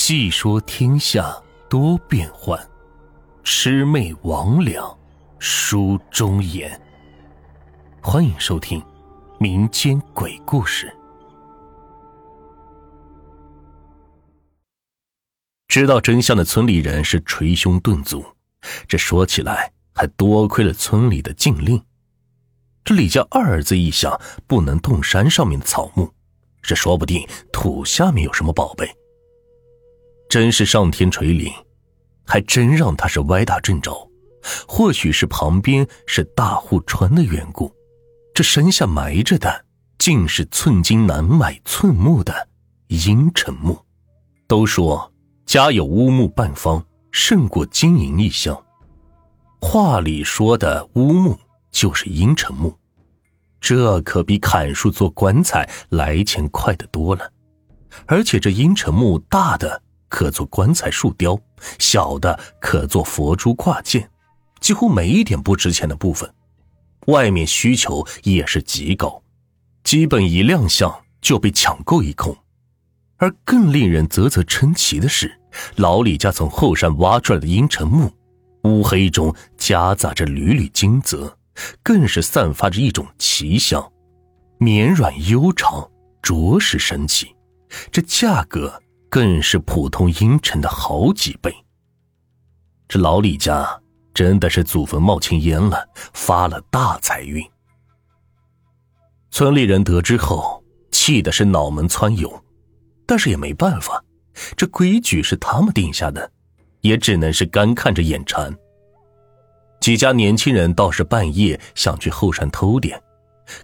细说天下多变幻，魑魅魍魉书中言。欢迎收听民间鬼故事。知道真相的村里人是捶胸顿足，这说起来还多亏了村里的禁令。这李家二儿子一想，不能动山上面的草木，这说不定土下面有什么宝贝。真是上天垂怜，还真让他是歪打正着。或许是旁边是大户川的缘故，这山下埋着的竟是寸金难买寸木的阴沉木。都说家有乌木半方，胜过金银一箱。话里说的乌木就是阴沉木，这可比砍树做棺材来钱快得多了。而且这阴沉木大的。可做棺材树雕，小的可做佛珠挂件，几乎没一点不值钱的部分。外面需求也是极高，基本一亮相就被抢购一空。而更令人啧啧称奇的是，老李家从后山挖出来的阴沉木，乌黑中夹杂着缕缕金泽，更是散发着一种奇香，绵软悠长，着实神奇。这价格。更是普通阴沉的好几倍。这老李家真的是祖坟冒青烟了，发了大财运。村里人得知后，气的是脑门窜涌，但是也没办法，这规矩是他们定下的，也只能是干看着眼馋。几家年轻人倒是半夜想去后山偷点，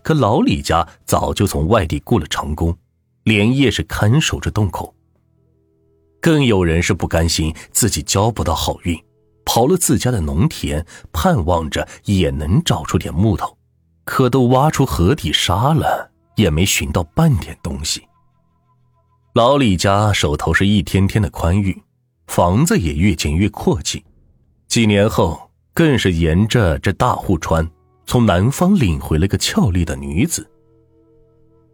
可老李家早就从外地雇了长工，连夜是看守着洞口。更有人是不甘心自己交不到好运，跑了自家的农田，盼望着也能找出点木头，可都挖出河底沙了，也没寻到半点东西。老李家手头是一天天的宽裕，房子也越建越阔气，几年后更是沿着这大户川，从南方领回了个俏丽的女子。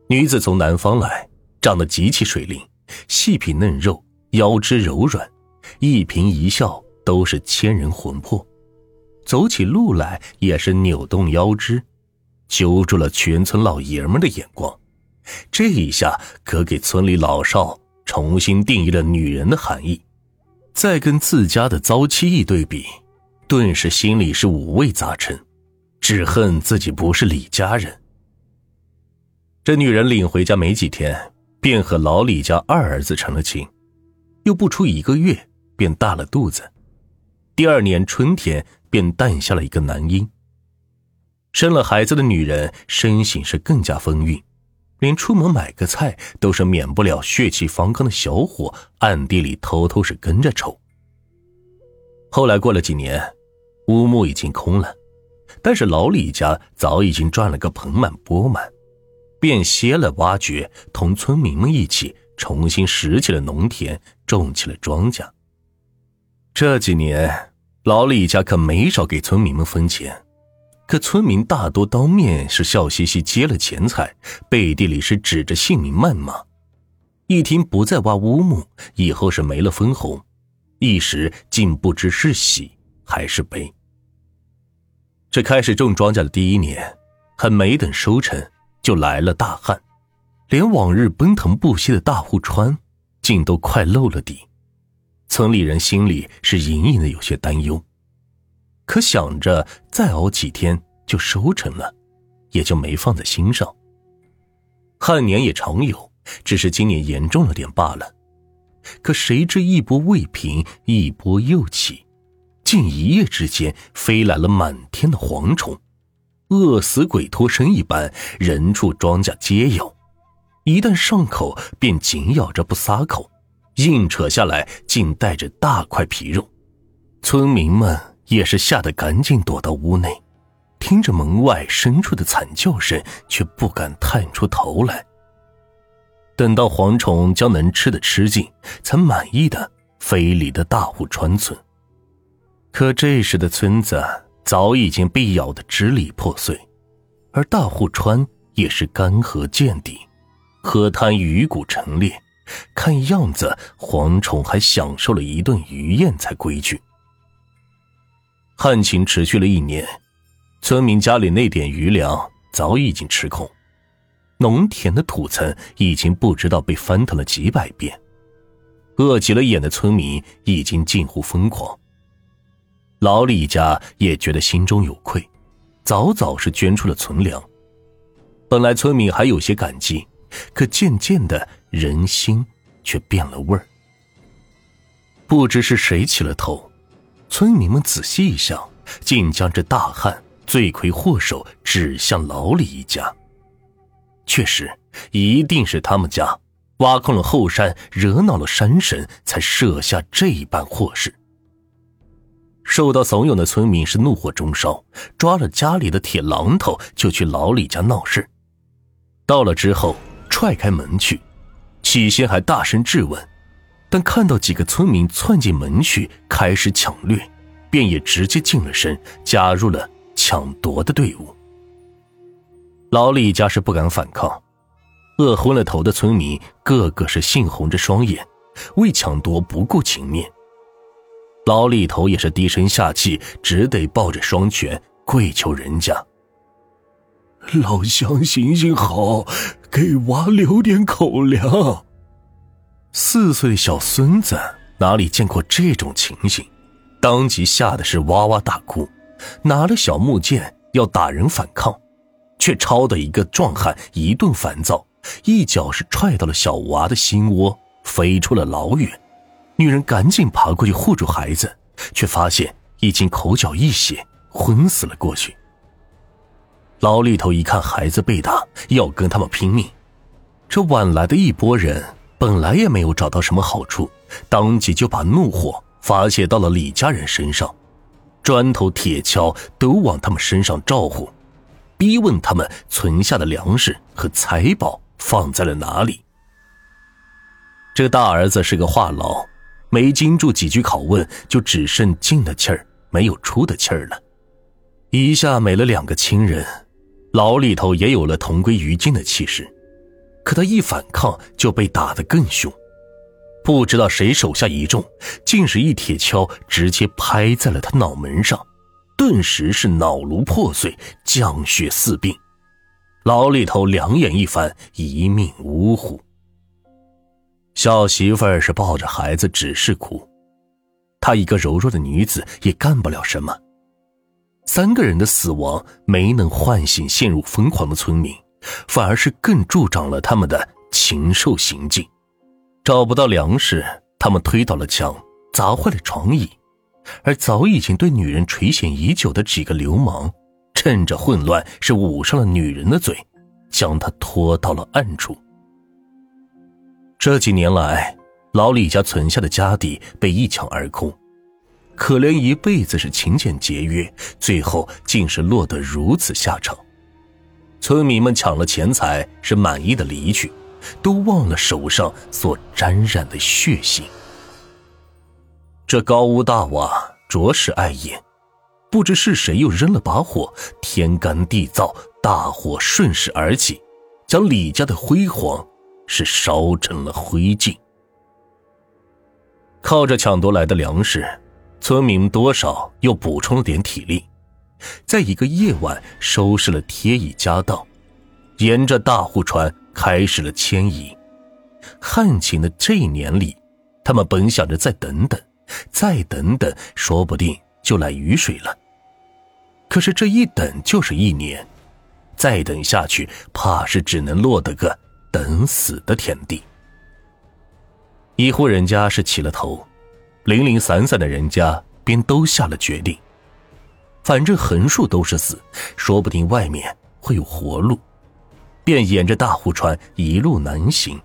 女子从南方来，长得极其水灵，细皮嫩肉。腰肢柔软，一颦一笑都是牵人魂魄，走起路来也是扭动腰肢，揪住了全村老爷们的眼光。这一下可给村里老少重新定义了女人的含义。再跟自家的糟妻一对比，顿时心里是五味杂陈，只恨自己不是李家人。这女人领回家没几天，便和老李家二儿子成了亲。又不出一个月，便大了肚子。第二年春天，便诞下了一个男婴。生了孩子的女人身形是更加丰腴，连出门买个菜都是免不了血气方刚的小伙暗地里偷偷是跟着瞅。后来过了几年，乌木已经空了，但是老李家早已经赚了个盆满钵满，便歇了挖掘，同村民们一起。重新拾起了农田，种起了庄稼。这几年，老李家可没少给村民们分钱，可村民大多当面是笑嘻嘻接了钱财，背地里是指着姓名谩骂。一听不再挖乌木，以后是没了分红，一时竟不知是喜还是悲。这开始种庄稼的第一年，还没等收成，就来了大旱。连往日奔腾不息的大户川，竟都快漏了底，村里人心里是隐隐的有些担忧，可想着再熬几天就收成了，也就没放在心上。旱年也常有，只是今年严重了点罢了。可谁知一波未平，一波又起，竟一夜之间飞来了满天的蝗虫，饿死鬼脱身一般，人畜庄稼皆有。一旦上口，便紧咬着不撒口，硬扯下来竟带着大块皮肉。村民们也是吓得赶紧躲到屋内，听着门外深处的惨叫声，却不敢探出头来。等到蝗虫将能吃的吃尽，才满意的飞离的大户川村。可这时的村子早已经被咬得支离破碎，而大户川也是干涸见底。河滩鱼骨陈列，看样子蝗虫还享受了一顿鱼宴才归去。旱情持续了一年，村民家里那点余粮早已经吃空，农田的土层已经不知道被翻腾了几百遍，饿急了眼的村民已经近乎疯狂。老李家也觉得心中有愧，早早是捐出了存粮。本来村民还有些感激，可渐渐的人心却变了味儿。不知是谁起了头，村民们仔细一想，竟将这大旱罪魁祸首指向老李一家。确实，一定是他们家挖空了后山，惹恼了山神，才设下这般祸事。受到怂恿的村民是怒火中烧，抓了家里的铁榔头就去老李家闹事。到了之后，踹开门去，起先还大声质问，但看到几个村民窜进门去开始抢掠，便也直接净了身，加入了抢夺的队伍。老李家是不敢反抗，饿昏了头的村民个个是杏红着双眼，为抢夺不顾情面。老李头也是低声下气，只得抱着双拳跪求人家：“老乡，行行好，给娃留点口粮。”四岁小孙子哪里见过这种情形，当即吓得是哇哇大哭，拿了小木剑要打人反抗，却抄的一个壮汉一顿烦躁，一脚是踹到了小娃的心窝，飞出了老远。女人赶紧爬过去护住孩子，却发现已经口角溢血，昏死了过去。老李头一看孩子被打，要跟他们拼命。这晚来的一拨人本来也没有找到什么好处，当即就把怒火发泄到了李家人身上，砖头铁锹都往他们身上招呼，逼问他们存下的粮食和财宝放在了哪里。这大儿子是个话痨。没经住几句拷问，就只剩进的气儿，没有出的气儿了。一下没了两个亲人，老李头也有了同归于尽的气势。可他一反抗，就被打得更凶。不知道谁手下一重，竟是一铁锹直接拍在了他脑门上，顿时是脑颅破碎，降血四病。老李头两眼一翻，一命呜呼。小媳妇儿是抱着孩子，只是哭。她一个柔弱的女子，也干不了什么。三个人的死亡没能唤醒陷入疯狂的村民，反而是更助长了他们的禽兽行径。找不到粮食，他们推倒了墙，砸坏了床椅，而早已经对女人垂涎已久的几个流氓，趁着混乱是捂上了女人的嘴，将她拖到了暗处。这几年来，老李家存下的家底被一抢而空，可怜一辈子是勤俭节约，最后竟是落得如此下场。村民们抢了钱财，是满意的离去，都忘了手上所沾染的血腥。这高屋大瓦着实碍眼，不知是谁又扔了把火，天干地燥，大火顺势而起，将李家的辉煌。是烧成了灰烬。靠着抢夺来的粮食，村民多少又补充了点体力，在一个夜晚收拾了贴椅家当，沿着大户川开始了迁移。旱情的这一年里，他们本想着再等等，再等等，说不定就来雨水了。可是这一等就是一年，再等下去，怕是只能落得个。等死的田地。一户人家是起了头，零零散散的人家便都下了决定。反正横竖都是死，说不定外面会有活路，便沿着大户川一路南行。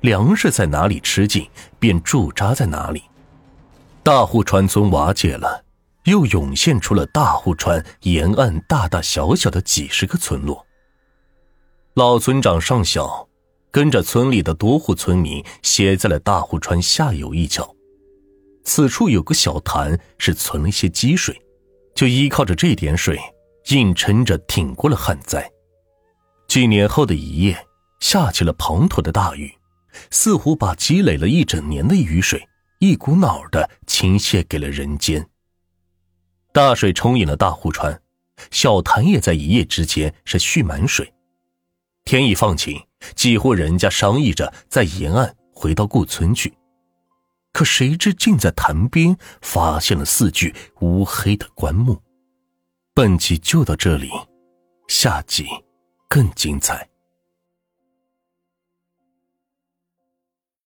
粮食在哪里吃尽，便驻扎在哪里。大户川村瓦解了，又涌现出了大户川沿岸大大小小的几十个村落。老村长尚小，跟着村里的多户村民歇在了大户川下游一角。此处有个小潭，是存了一些积水，就依靠着这点水，硬撑着挺过了旱灾。几年后的一夜，下起了滂沱的大雨，似乎把积累了一整年的雨水一股脑的倾泻给了人间。大水冲饮了大湖川，小潭也在一夜之间是蓄满水。天一放晴，几户人家商议着在沿岸回到故村去，可谁知竟在潭边发现了四具乌黑的棺木。本集就到这里，下集更精彩。